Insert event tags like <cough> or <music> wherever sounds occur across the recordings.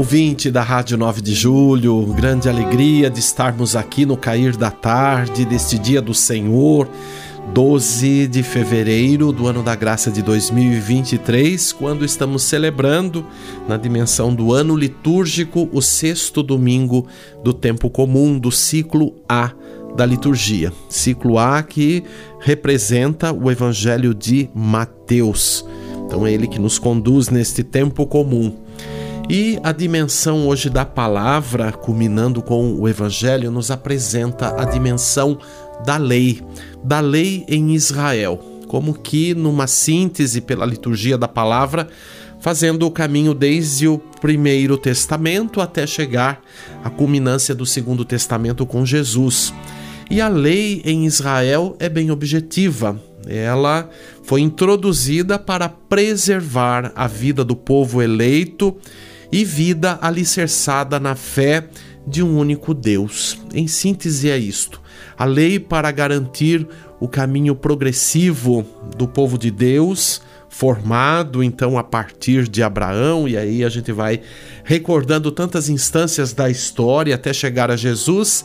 Ouvinte da Rádio 9 de Julho, grande alegria de estarmos aqui no cair da tarde deste dia do Senhor, 12 de fevereiro do ano da graça de 2023, quando estamos celebrando, na dimensão do ano litúrgico, o sexto domingo do tempo comum, do ciclo A da liturgia. Ciclo A que representa o Evangelho de Mateus. Então é ele que nos conduz neste tempo comum. E a dimensão hoje da palavra, culminando com o Evangelho, nos apresenta a dimensão da lei, da lei em Israel, como que numa síntese pela liturgia da palavra, fazendo o caminho desde o primeiro testamento até chegar à culminância do segundo testamento com Jesus. E a lei em Israel é bem objetiva. Ela foi introduzida para preservar a vida do povo eleito e vida alicerçada na fé de um único Deus. Em síntese, é isto: a lei para garantir o caminho progressivo do povo de Deus, formado então a partir de Abraão, e aí a gente vai recordando tantas instâncias da história até chegar a Jesus,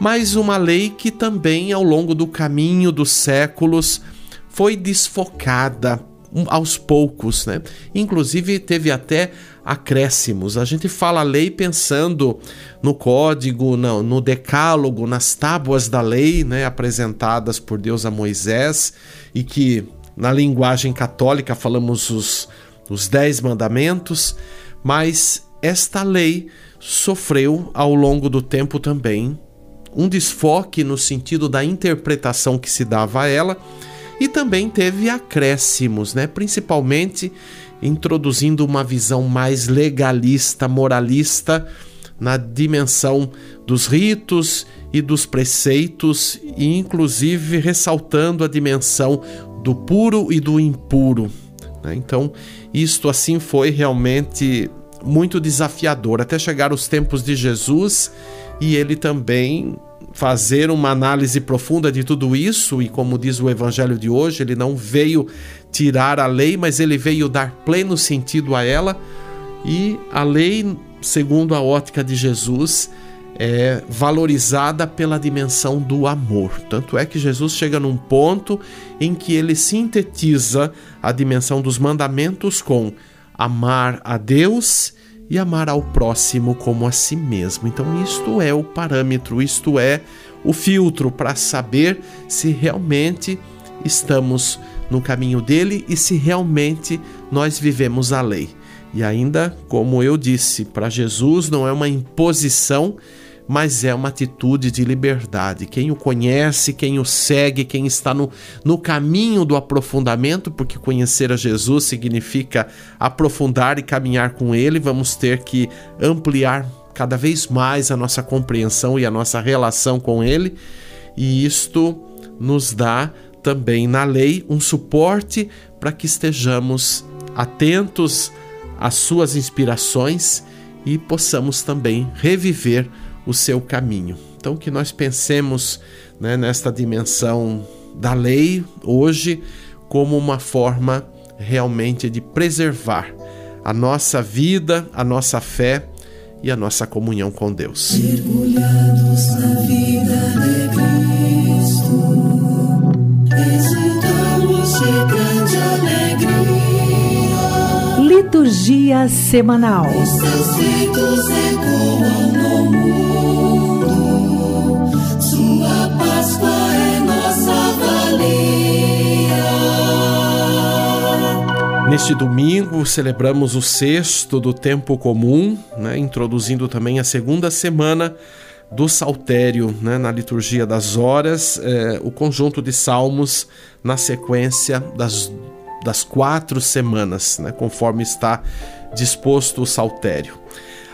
mas uma lei que também ao longo do caminho dos séculos foi desfocada aos poucos, né? Inclusive teve até acréscimos. A gente fala lei pensando no código, no, no decálogo, nas tábuas da lei, né, apresentadas por Deus a Moisés e que na linguagem católica falamos os, os dez mandamentos, mas esta lei sofreu ao longo do tempo também um desfoque no sentido da interpretação que se dava a ela e também teve acréscimos, né? principalmente introduzindo uma visão mais legalista, moralista na dimensão dos ritos e dos preceitos, e inclusive ressaltando a dimensão do puro e do impuro. Né? Então, isto assim foi realmente muito desafiador até chegar os tempos de Jesus e ele também fazer uma análise profunda de tudo isso, e como diz o evangelho de hoje, ele não veio tirar a lei, mas ele veio dar pleno sentido a ela, e a lei, segundo a ótica de Jesus, é valorizada pela dimensão do amor. Tanto é que Jesus chega num ponto em que ele sintetiza a dimensão dos mandamentos com amar a Deus e amar ao próximo como a si mesmo. Então, isto é o parâmetro, isto é o filtro para saber se realmente estamos no caminho dele e se realmente nós vivemos a lei. E ainda, como eu disse, para Jesus não é uma imposição mas é uma atitude de liberdade. Quem o conhece, quem o segue, quem está no, no caminho do aprofundamento, porque conhecer a Jesus significa aprofundar e caminhar com Ele, vamos ter que ampliar cada vez mais a nossa compreensão e a nossa relação com Ele, e isto nos dá também na lei um suporte para que estejamos atentos às suas inspirações e possamos também reviver o seu caminho. Então, que nós pensemos né, nesta dimensão da lei hoje como uma forma realmente de preservar a nossa vida, a nossa fé e a nossa comunhão com Deus. Mergulhados na vida de Cristo, de grande alegria. Liturgia semanal. Os seus ecoam no mundo. Neste domingo celebramos o sexto do tempo comum, né, introduzindo também a segunda semana do saltério né, na liturgia das horas, é, o conjunto de salmos na sequência das, das quatro semanas, né, conforme está disposto o saltério.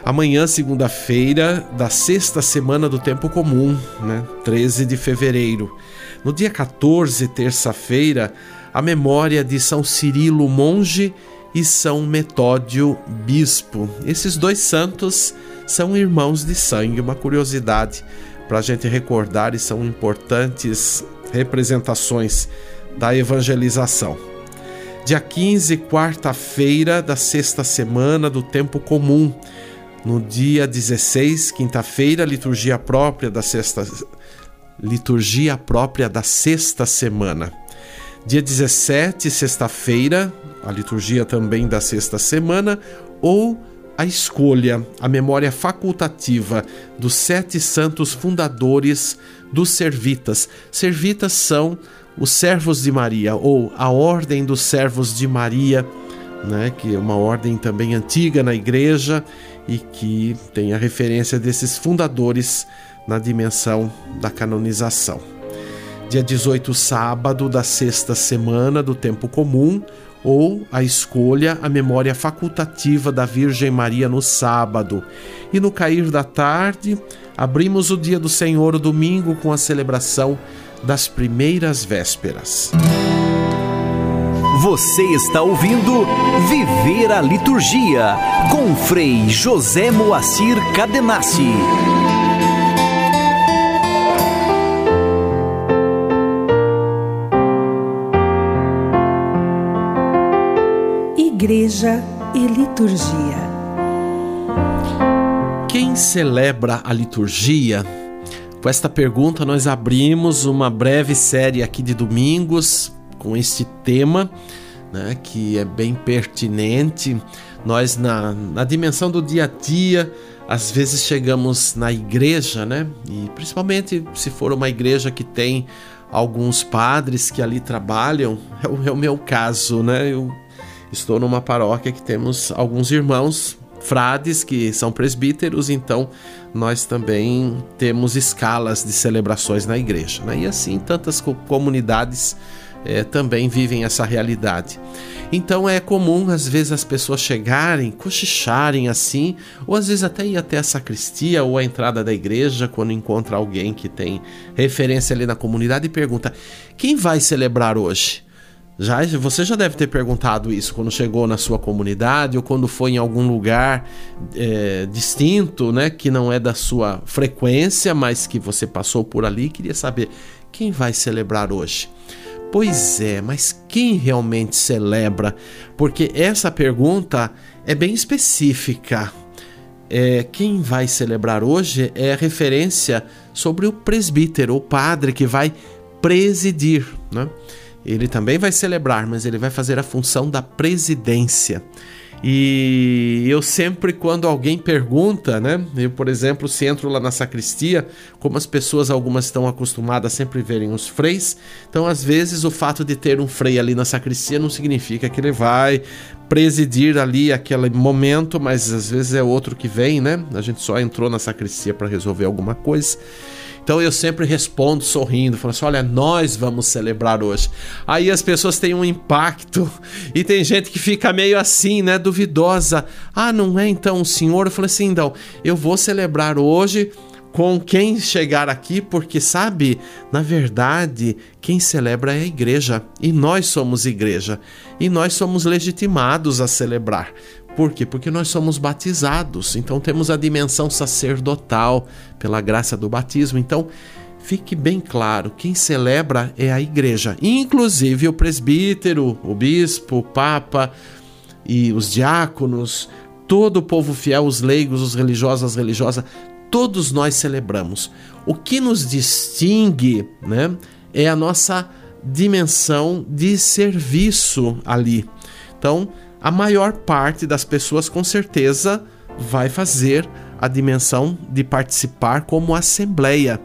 Amanhã, segunda-feira, da sexta semana do tempo comum, né, 13 de fevereiro. No dia 14, terça-feira, a memória de São Cirilo Monge e São Metódio Bispo. Esses dois santos são irmãos de sangue, uma curiosidade para a gente recordar e são importantes representações da evangelização. Dia 15, quarta-feira da sexta semana do tempo comum. No dia 16, quinta-feira, liturgia própria da sexta liturgia própria da sexta semana. Dia 17, sexta-feira, a liturgia também da sexta semana, ou a escolha, a memória facultativa dos sete santos fundadores dos Servitas. Servitas são os servos de Maria, ou a Ordem dos Servos de Maria, né, que é uma ordem também antiga na igreja e que tem a referência desses fundadores na dimensão da canonização. Dia 18, sábado da sexta semana do tempo comum, ou a escolha, a memória facultativa da Virgem Maria no sábado. E no cair da tarde, abrimos o dia do Senhor, domingo, com a celebração das primeiras vésperas. Você está ouvindo Viver a Liturgia com Frei José Moacir Cadenassi. Igreja e Liturgia. Quem celebra a liturgia? Com esta pergunta, nós abrimos uma breve série aqui de domingos com este tema, né, que é bem pertinente. Nós, na, na dimensão do dia a dia, às vezes chegamos na igreja, né, e principalmente se for uma igreja que tem alguns padres que ali trabalham, <laughs> é o, é o meu caso, né? Eu Estou numa paróquia que temos alguns irmãos frades que são presbíteros, então nós também temos escalas de celebrações na igreja. Né? E assim tantas comunidades é, também vivem essa realidade. Então é comum às vezes as pessoas chegarem, cochicharem assim, ou às vezes até ir até a sacristia ou a entrada da igreja quando encontra alguém que tem referência ali na comunidade e pergunta: quem vai celebrar hoje? Já, você já deve ter perguntado isso quando chegou na sua comunidade ou quando foi em algum lugar é, distinto, né, que não é da sua frequência, mas que você passou por ali e queria saber quem vai celebrar hoje. Pois é, mas quem realmente celebra? Porque essa pergunta é bem específica. É, quem vai celebrar hoje é referência sobre o presbítero, o padre que vai presidir, né? Ele também vai celebrar, mas ele vai fazer a função da presidência. E eu sempre, quando alguém pergunta, né? Eu, por exemplo, se entro lá na sacristia, como as pessoas, algumas estão acostumadas a sempre verem os freis, então às vezes o fato de ter um frei ali na sacristia não significa que ele vai presidir ali aquele momento, mas às vezes é outro que vem, né? A gente só entrou na sacristia para resolver alguma coisa. Então eu sempre respondo sorrindo, falando assim: olha, nós vamos celebrar hoje. Aí as pessoas têm um impacto <laughs> e tem gente que fica meio assim, né, duvidosa. Ah, não é então o senhor? Eu falei assim: então, eu vou celebrar hoje com quem chegar aqui, porque sabe, na verdade, quem celebra é a igreja e nós somos igreja e nós somos legitimados a celebrar. Por quê? Porque nós somos batizados, então temos a dimensão sacerdotal pela graça do batismo. Então, fique bem claro: quem celebra é a igreja, inclusive o presbítero, o bispo, o papa e os diáconos, todo o povo fiel, os leigos, os religiosos, as religiosas, todos nós celebramos. O que nos distingue, né, é a nossa dimensão de serviço ali. Então, a maior parte das pessoas com certeza vai fazer a dimensão de participar como assembleia.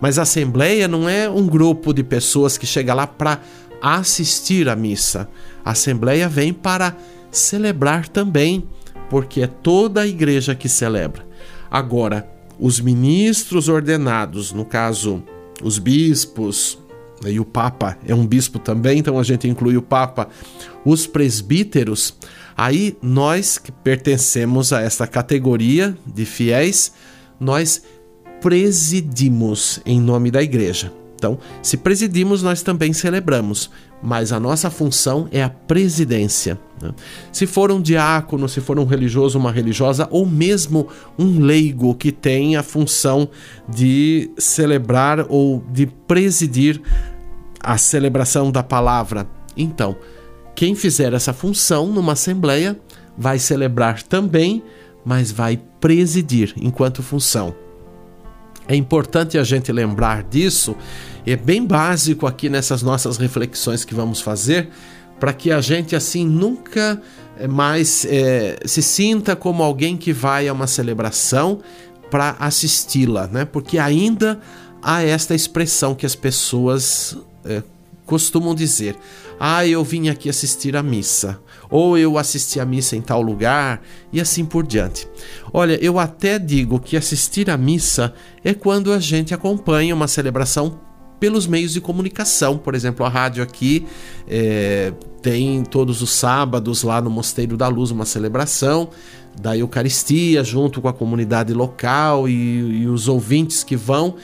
Mas a assembleia não é um grupo de pessoas que chega lá para assistir à missa. A assembleia vem para celebrar também, porque é toda a igreja que celebra. Agora, os ministros ordenados, no caso, os bispos, e o Papa é um bispo também, então a gente inclui o Papa, os presbíteros, aí nós que pertencemos a esta categoria de fiéis, nós presidimos em nome da igreja. Então, se presidimos, nós também celebramos, mas a nossa função é a presidência. Né? Se for um diácono, se for um religioso, uma religiosa, ou mesmo um leigo que tem a função de celebrar ou de presidir a celebração da palavra, então, quem fizer essa função numa assembleia vai celebrar também, mas vai presidir enquanto função. É importante a gente lembrar disso, é bem básico aqui nessas nossas reflexões que vamos fazer, para que a gente assim nunca eh, mais é, se sinta como alguém que vai a uma celebração para assisti-la, né? Porque ainda há esta expressão que as pessoas é, costumam dizer: ah, eu vim aqui assistir a missa, ou eu assisti a missa em tal lugar, e assim por diante. Olha, eu até digo que assistir a missa é quando a gente acompanha uma celebração pelos meios de comunicação. Por exemplo, a rádio aqui é, tem todos os sábados lá no Mosteiro da Luz uma celebração da Eucaristia junto com a comunidade local e, e os ouvintes que vão.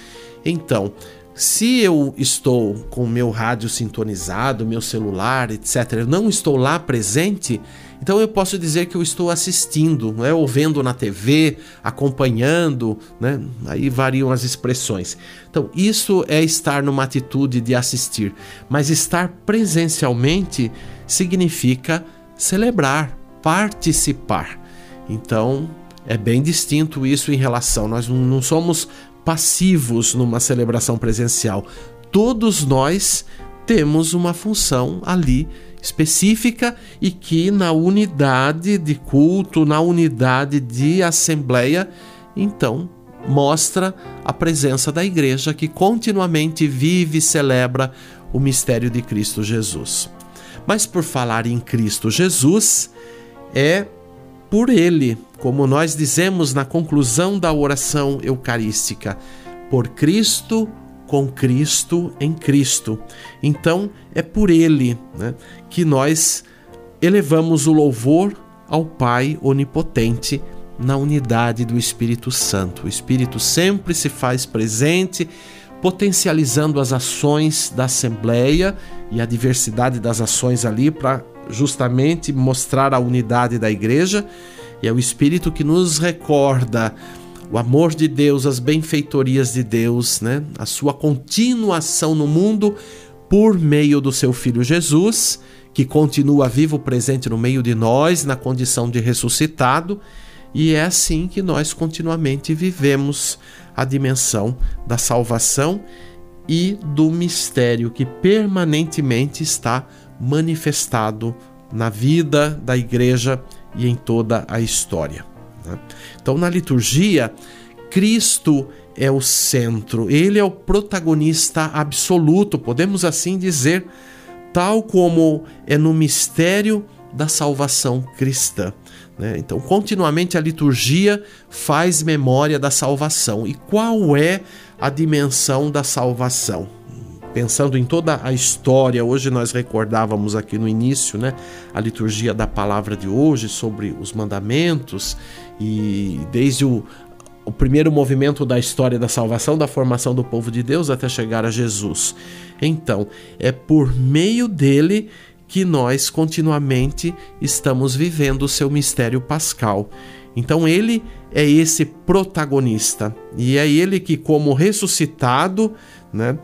Então, se eu estou com meu rádio sintonizado, meu celular, etc., eu não estou lá presente, então eu posso dizer que eu estou assistindo, né, ou vendo na TV, acompanhando, né, aí variam as expressões. Então, isso é estar numa atitude de assistir, mas estar presencialmente significa celebrar, participar. Então, é bem distinto isso em relação. Nós não somos passivos numa celebração presencial. Todos nós temos uma função ali específica e que na unidade de culto, na unidade de assembleia, então mostra a presença da igreja que continuamente vive e celebra o mistério de Cristo Jesus. Mas por falar em Cristo Jesus, é por ele, como nós dizemos na conclusão da oração eucarística, por Cristo, com Cristo, em Cristo. Então, é por ele né, que nós elevamos o louvor ao Pai Onipotente na unidade do Espírito Santo. O Espírito sempre se faz presente, potencializando as ações da Assembleia e a diversidade das ações ali para justamente mostrar a unidade da igreja, e é o Espírito que nos recorda o amor de Deus, as benfeitorias de Deus, né? a sua continuação no mundo por meio do seu Filho Jesus, que continua vivo, presente no meio de nós, na condição de ressuscitado, e é assim que nós continuamente vivemos a dimensão da salvação e do mistério que permanentemente está manifestado na vida da igreja e em toda a história. Né? Então, na liturgia, Cristo é o centro, ele é o protagonista absoluto, podemos assim dizer, tal como é no mistério da salvação cristã. Né? Então, continuamente a liturgia faz memória da salvação. E qual é a dimensão da salvação? Pensando em toda a história, hoje nós recordávamos aqui no início, né, a liturgia da palavra de hoje sobre os mandamentos e desde o, o primeiro movimento da história da salvação, da formação do povo de Deus até chegar a Jesus. Então, é por meio dele que nós continuamente estamos vivendo o seu mistério pascal. Então ele é esse protagonista e é ele que, como ressuscitado, né,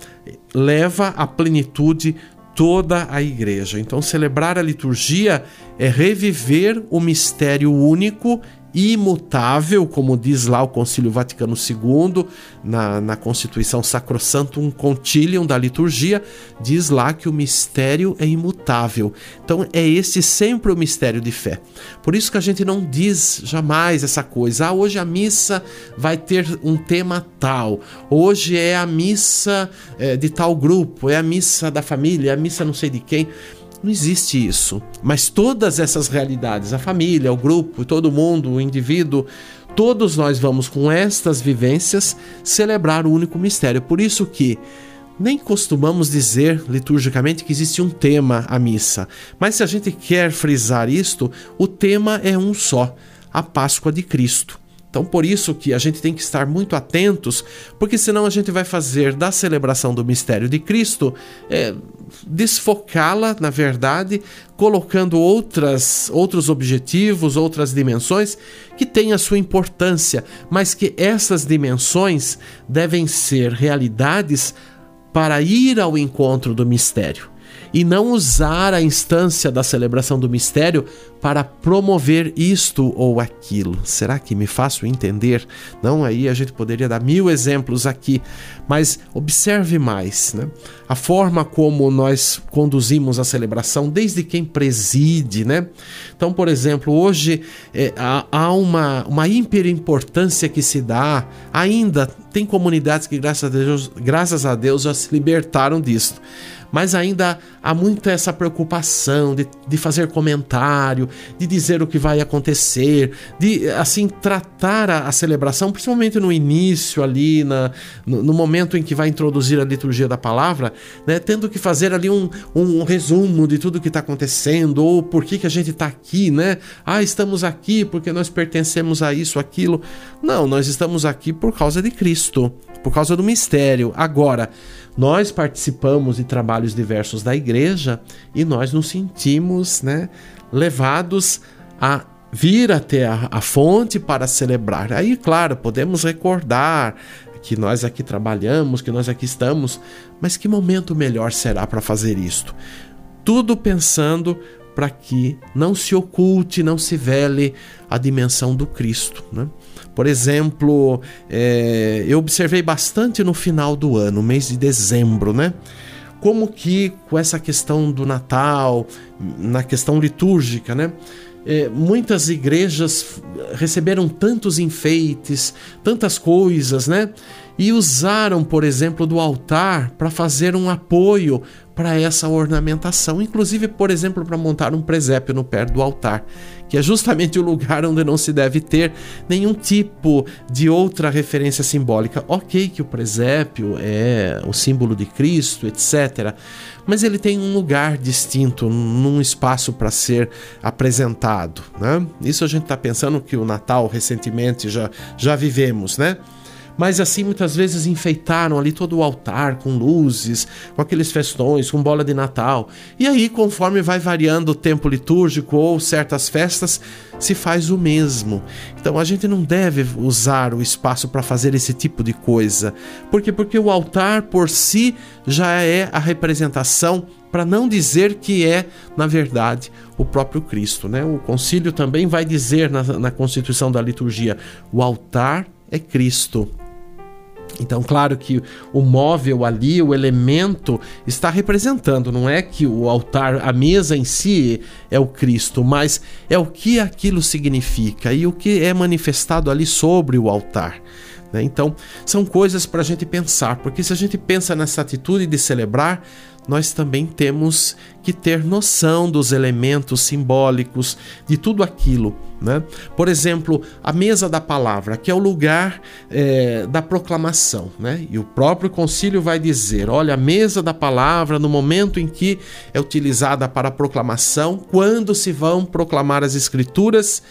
leva à plenitude toda a igreja. Então, celebrar a liturgia é reviver o mistério único imutável, como diz lá o Concílio Vaticano II, na, na Constituição Sacrosantum Concilium da liturgia, diz lá que o mistério é imutável. Então é esse sempre o mistério de fé. Por isso que a gente não diz jamais essa coisa, ah, hoje a missa vai ter um tema tal, hoje é a missa é, de tal grupo, é a missa da família, é a missa não sei de quem. Não existe isso. Mas todas essas realidades, a família, o grupo, todo mundo, o indivíduo, todos nós vamos com estas vivências celebrar o único mistério. Por isso que nem costumamos dizer liturgicamente que existe um tema à missa, mas se a gente quer frisar isto, o tema é um só: a Páscoa de Cristo. Então, por isso que a gente tem que estar muito atentos, porque senão a gente vai fazer da celebração do mistério de Cristo é, desfocá-la, na verdade, colocando outras, outros objetivos, outras dimensões que têm a sua importância, mas que essas dimensões devem ser realidades para ir ao encontro do mistério e não usar a instância da celebração do mistério para promover isto ou aquilo. Será que me faço entender? Não, aí a gente poderia dar mil exemplos aqui, mas observe mais né? a forma como nós conduzimos a celebração, desde quem preside. Né? Então, por exemplo, hoje é, há, há uma, uma hiperimportância que se dá, ainda tem comunidades que, graças a Deus, graças a Deus já se libertaram disso mas ainda há muita essa preocupação de, de fazer comentário, de dizer o que vai acontecer, de assim tratar a, a celebração, principalmente no início ali, na, no, no, momento em que vai introduzir a liturgia da palavra, né, tendo que fazer ali um, um, um resumo de tudo que está acontecendo, ou por que, que a gente está aqui, né? Ah, estamos aqui porque nós pertencemos a isso, aquilo. Não, nós estamos aqui por causa de Cristo, por causa do mistério. Agora, nós participamos de trabalhos diversos da igreja e nós nos sentimos né, levados a vir até a, a fonte para celebrar. Aí, claro, podemos recordar que nós aqui trabalhamos, que nós aqui estamos, mas que momento melhor será para fazer isto? Tudo pensando para que não se oculte, não se vele a dimensão do Cristo. Né? Por exemplo, é, eu observei bastante no final do ano, mês de dezembro, né? Como que com essa questão do Natal, na questão litúrgica, né? É, muitas igrejas receberam tantos enfeites, tantas coisas, né? E usaram, por exemplo, do altar para fazer um apoio para essa ornamentação, inclusive, por exemplo, para montar um presépio no pé do altar que é justamente o lugar onde não se deve ter nenhum tipo de outra referência simbólica. Ok, que o presépio é o símbolo de Cristo, etc. Mas ele tem um lugar distinto, num espaço para ser apresentado. Né? Isso a gente está pensando que o Natal recentemente já, já vivemos, né? Mas assim muitas vezes enfeitaram ali todo o altar com luzes, com aqueles festões, com bola de Natal. E aí, conforme vai variando o tempo litúrgico ou certas festas, se faz o mesmo. Então a gente não deve usar o espaço para fazer esse tipo de coisa. Por quê? Porque o altar por si já é a representação para não dizer que é, na verdade, o próprio Cristo. Né? O concílio também vai dizer na, na constituição da liturgia: o altar é Cristo. Então, claro que o móvel ali, o elemento, está representando, não é que o altar, a mesa em si é o Cristo, mas é o que aquilo significa e o que é manifestado ali sobre o altar. Né? Então, são coisas para a gente pensar, porque se a gente pensa nessa atitude de celebrar, nós também temos que ter noção dos elementos simbólicos, de tudo aquilo. Né? Por exemplo, a mesa da palavra, que é o lugar é, da proclamação. Né? E o próprio concílio vai dizer: olha, a mesa da palavra, no momento em que é utilizada para a proclamação, quando se vão proclamar as escrituras,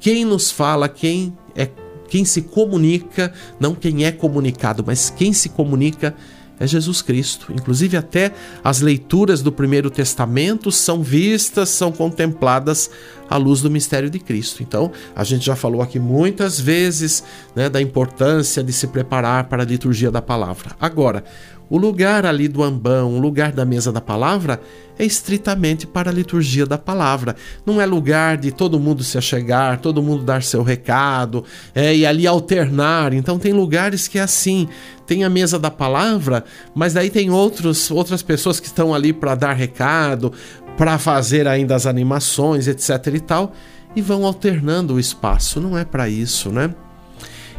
quem nos fala, quem é quem se comunica, não quem é comunicado, mas quem se comunica é Jesus Cristo. Inclusive, até as leituras do Primeiro Testamento são vistas, são contempladas à luz do mistério de Cristo. Então, a gente já falou aqui muitas vezes né, da importância de se preparar para a liturgia da palavra. Agora, o lugar ali do ambão, o lugar da mesa da palavra, é estritamente para a liturgia da palavra. Não é lugar de todo mundo se achegar, todo mundo dar seu recado é, e ali alternar. Então tem lugares que é assim. Tem a mesa da palavra, mas daí tem outros, outras pessoas que estão ali para dar recado, para fazer ainda as animações, etc e tal, e vão alternando o espaço. Não é para isso, né?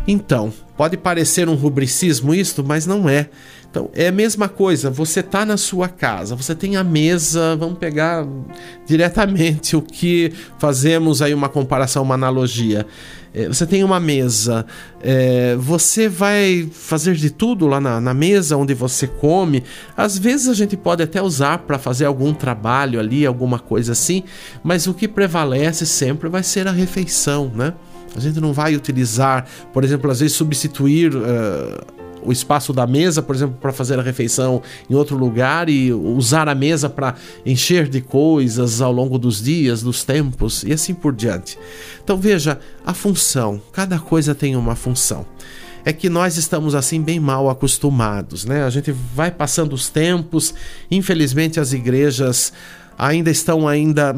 Então, pode parecer um rubricismo isto, mas não é. Então, é a mesma coisa, você está na sua casa, você tem a mesa, vamos pegar diretamente o que fazemos aí uma comparação, uma analogia. É, você tem uma mesa, é, você vai fazer de tudo lá na, na, mesa onde você come. Às vezes a gente pode até usar para fazer algum trabalho ali, alguma coisa assim, mas o que prevalece sempre vai ser a refeição, né? A gente não vai utilizar, por exemplo, às vezes substituir. Uh, o espaço da mesa, por exemplo, para fazer a refeição em outro lugar e usar a mesa para encher de coisas ao longo dos dias, dos tempos e assim por diante. Então veja, a função, cada coisa tem uma função. É que nós estamos assim bem mal acostumados, né? A gente vai passando os tempos, infelizmente as igrejas ainda estão ainda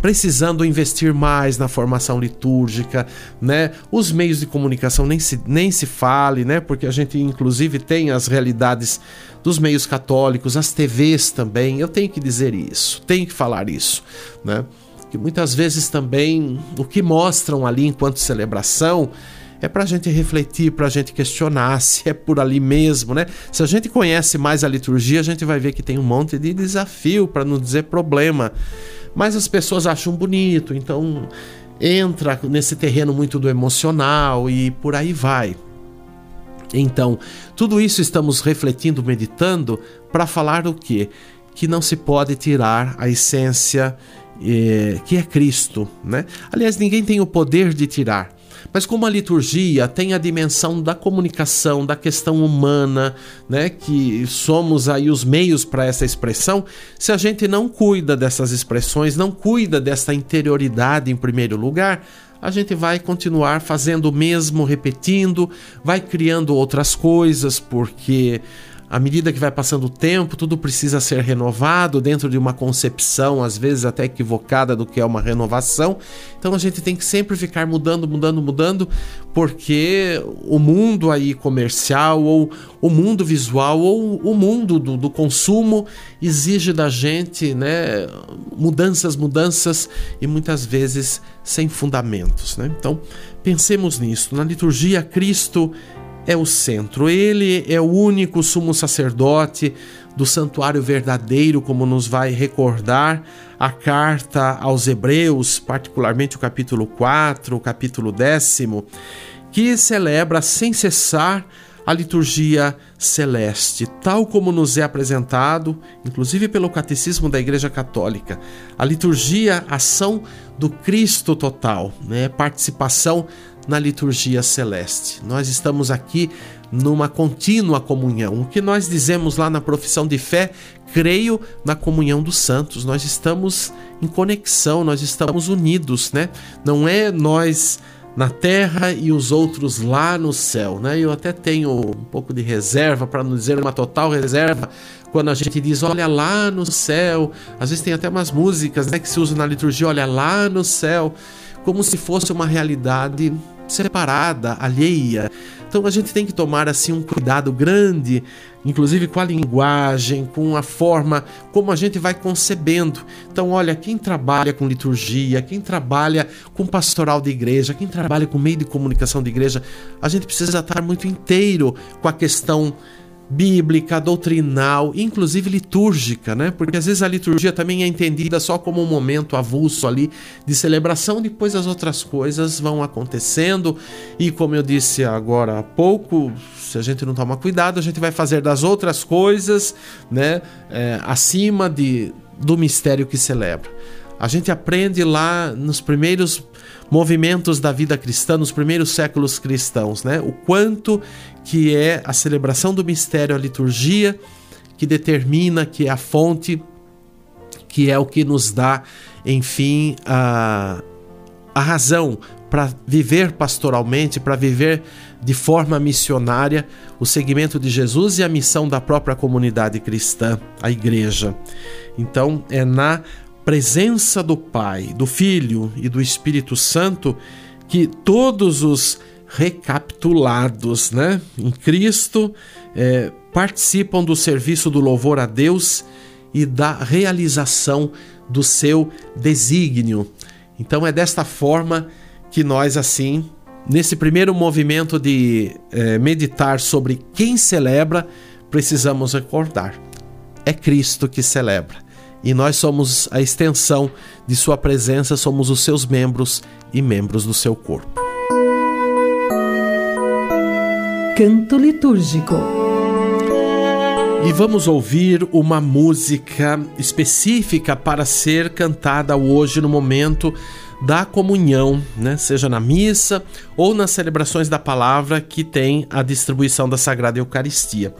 precisando investir mais na formação litúrgica, né? Os meios de comunicação nem se, nem se fale, né? Porque a gente inclusive tem as realidades dos meios católicos, as TVs também. Eu tenho que dizer isso, tenho que falar isso, né? Que muitas vezes também o que mostram ali enquanto celebração é para a gente refletir, para a gente questionar se é por ali mesmo, né? Se a gente conhece mais a liturgia, a gente vai ver que tem um monte de desafio, para não dizer problema mas as pessoas acham bonito, então entra nesse terreno muito do emocional e por aí vai. Então, tudo isso estamos refletindo, meditando para falar o quê? Que não se pode tirar a essência eh, que é Cristo, né? Aliás, ninguém tem o poder de tirar. Mas como a liturgia tem a dimensão da comunicação, da questão humana, né, que somos aí os meios para essa expressão, se a gente não cuida dessas expressões, não cuida dessa interioridade em primeiro lugar, a gente vai continuar fazendo o mesmo, repetindo, vai criando outras coisas, porque à medida que vai passando o tempo, tudo precisa ser renovado dentro de uma concepção, às vezes até equivocada, do que é uma renovação. Então a gente tem que sempre ficar mudando, mudando, mudando, porque o mundo aí comercial, ou o mundo visual, ou o mundo do, do consumo exige da gente né, mudanças, mudanças e muitas vezes sem fundamentos. Né? Então pensemos nisso. Na liturgia, Cristo é o centro. Ele é o único sumo sacerdote do santuário verdadeiro, como nos vai recordar a carta aos Hebreus, particularmente o capítulo 4, o capítulo décimo, que celebra sem cessar a liturgia celeste, tal como nos é apresentado, inclusive pelo Catecismo da Igreja Católica. A liturgia, ação do Cristo total, né? participação na liturgia celeste. Nós estamos aqui numa contínua comunhão. O que nós dizemos lá na profissão de fé, creio na comunhão dos santos. Nós estamos em conexão, nós estamos unidos, né? Não é nós na terra e os outros lá no céu, né? Eu até tenho um pouco de reserva, para não dizer uma total reserva, quando a gente diz olha lá no céu. Às vezes tem até umas músicas, né, que se usam na liturgia, olha lá no céu, como se fosse uma realidade separada, alheia. Então a gente tem que tomar assim um cuidado grande, inclusive com a linguagem, com a forma como a gente vai concebendo. Então, olha, quem trabalha com liturgia, quem trabalha com pastoral de igreja, quem trabalha com meio de comunicação de igreja, a gente precisa estar muito inteiro com a questão bíblica, doutrinal, inclusive litúrgica, né? Porque às vezes a liturgia também é entendida só como um momento avulso ali de celebração, depois as outras coisas vão acontecendo e como eu disse agora há pouco, se a gente não tomar cuidado, a gente vai fazer das outras coisas, né, é, acima de, do mistério que celebra. A gente aprende lá nos primeiros movimentos da vida cristã, nos primeiros séculos cristãos, né? O quanto que é a celebração do mistério, a liturgia, que determina, que é a fonte, que é o que nos dá, enfim, a, a razão para viver pastoralmente, para viver de forma missionária o segmento de Jesus e a missão da própria comunidade cristã, a igreja. Então, é na presença do Pai, do Filho e do Espírito Santo que todos os recapitulados né, em Cristo é, participam do serviço do louvor a Deus e da realização do seu desígnio. Então é desta forma que nós, assim, nesse primeiro movimento de é, meditar sobre quem celebra, precisamos recordar: é Cristo que celebra. E nós somos a extensão de Sua presença, somos os seus membros e membros do seu corpo. Canto litúrgico. E vamos ouvir uma música específica para ser cantada hoje no momento da comunhão, né? seja na missa ou nas celebrações da palavra que tem a distribuição da Sagrada Eucaristia.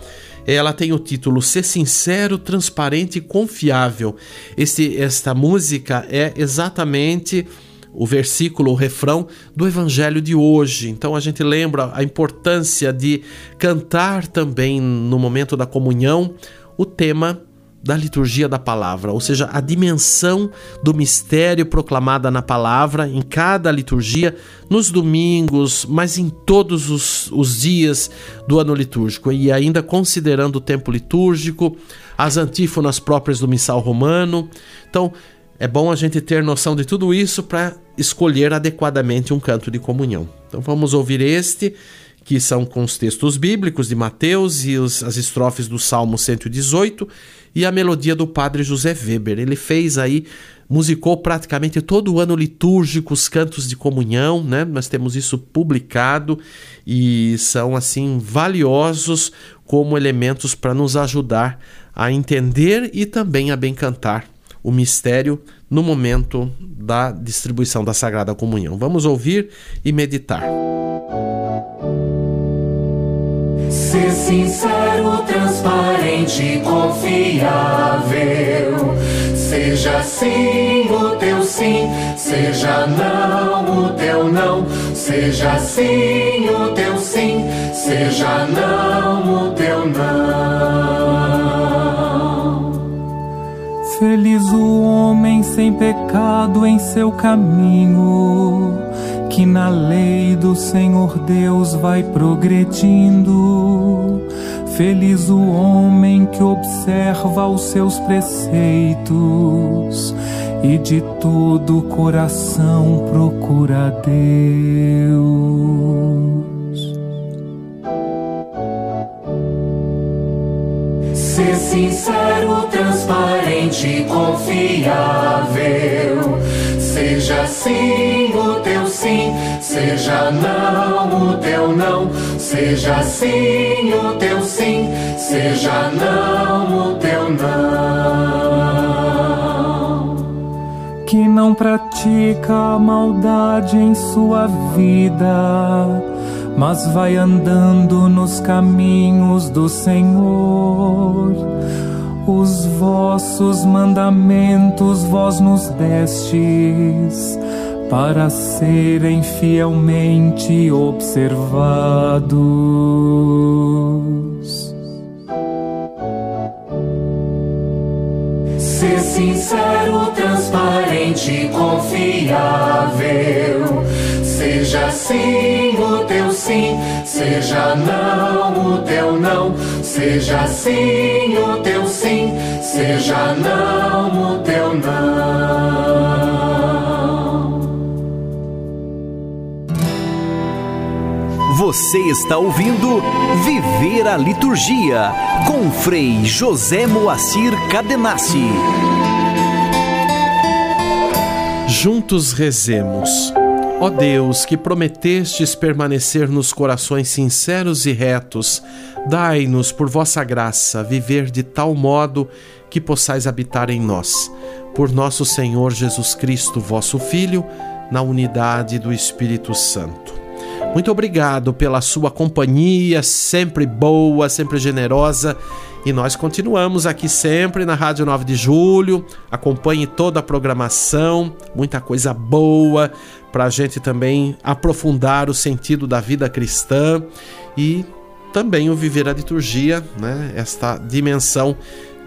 Ela tem o título Ser Sincero, Transparente e Confiável. Esse, esta música é exatamente o versículo, o refrão do evangelho de hoje. Então a gente lembra a importância de cantar também no momento da comunhão o tema da liturgia da palavra, ou seja, a dimensão do mistério proclamada na palavra em cada liturgia, nos domingos, mas em todos os, os dias do ano litúrgico, e ainda considerando o tempo litúrgico, as antífonas próprias do missal romano. Então, é bom a gente ter noção de tudo isso para escolher adequadamente um canto de comunhão. Então vamos ouvir este que são com os textos bíblicos de Mateus e os, as estrofes do Salmo 118 e a melodia do padre José Weber. Ele fez aí, musicou praticamente todo o ano litúrgico os cantos de comunhão, né? Nós temos isso publicado e são assim valiosos como elementos para nos ajudar a entender e também a bem cantar o mistério no momento da distribuição da Sagrada Comunhão. Vamos ouvir e meditar. Ser sincero, transparente, confiável. Seja sim o teu sim, seja não o teu não. Seja sim o teu sim, seja não o teu não. Feliz o homem sem pecado em seu caminho que na lei do Senhor Deus vai progredindo. Feliz o homem que observa os seus preceitos e de todo o coração procura Deus. Ser sincero, transparente, confiável. Seja sim o teu sim, seja não o teu não. Seja sim o teu sim, seja não o teu não. Que não pratica a maldade em sua vida, mas vai andando nos caminhos do Senhor os vossos mandamentos vós nos destes para serem fielmente observados. Ser sincero, transparente, confiável. Seja sim o teu sim, seja não o teu não. Seja sim o teu sim, seja não o teu não. Você está ouvindo Viver a Liturgia com Frei José Moacir Cadenassi. Juntos rezemos. Ó Deus, que prometestes permanecer nos corações sinceros e retos, dai-nos, por vossa graça, viver de tal modo que possais habitar em nós. Por nosso Senhor Jesus Cristo, vosso Filho, na unidade do Espírito Santo. Muito obrigado pela sua companhia, sempre boa, sempre generosa. E nós continuamos aqui sempre na Rádio 9 de Julho. Acompanhe toda a programação, muita coisa boa para a gente também aprofundar o sentido da vida cristã e também o viver a liturgia, né? Esta dimensão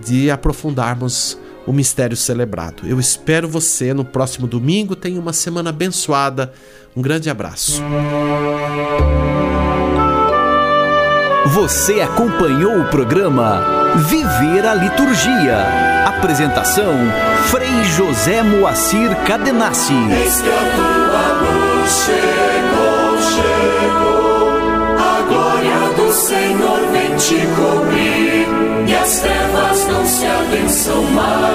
de aprofundarmos o mistério celebrado. Eu espero você no próximo domingo. Tenha uma semana abençoada. Um grande abraço. Você acompanhou o programa Viver a Liturgia. Apresentação: Frei José Moacir Cadenassi. Eis que a tua luz chegou, chegou. A glória do Senhor vem te cobrir. as trevas não se adensam mais.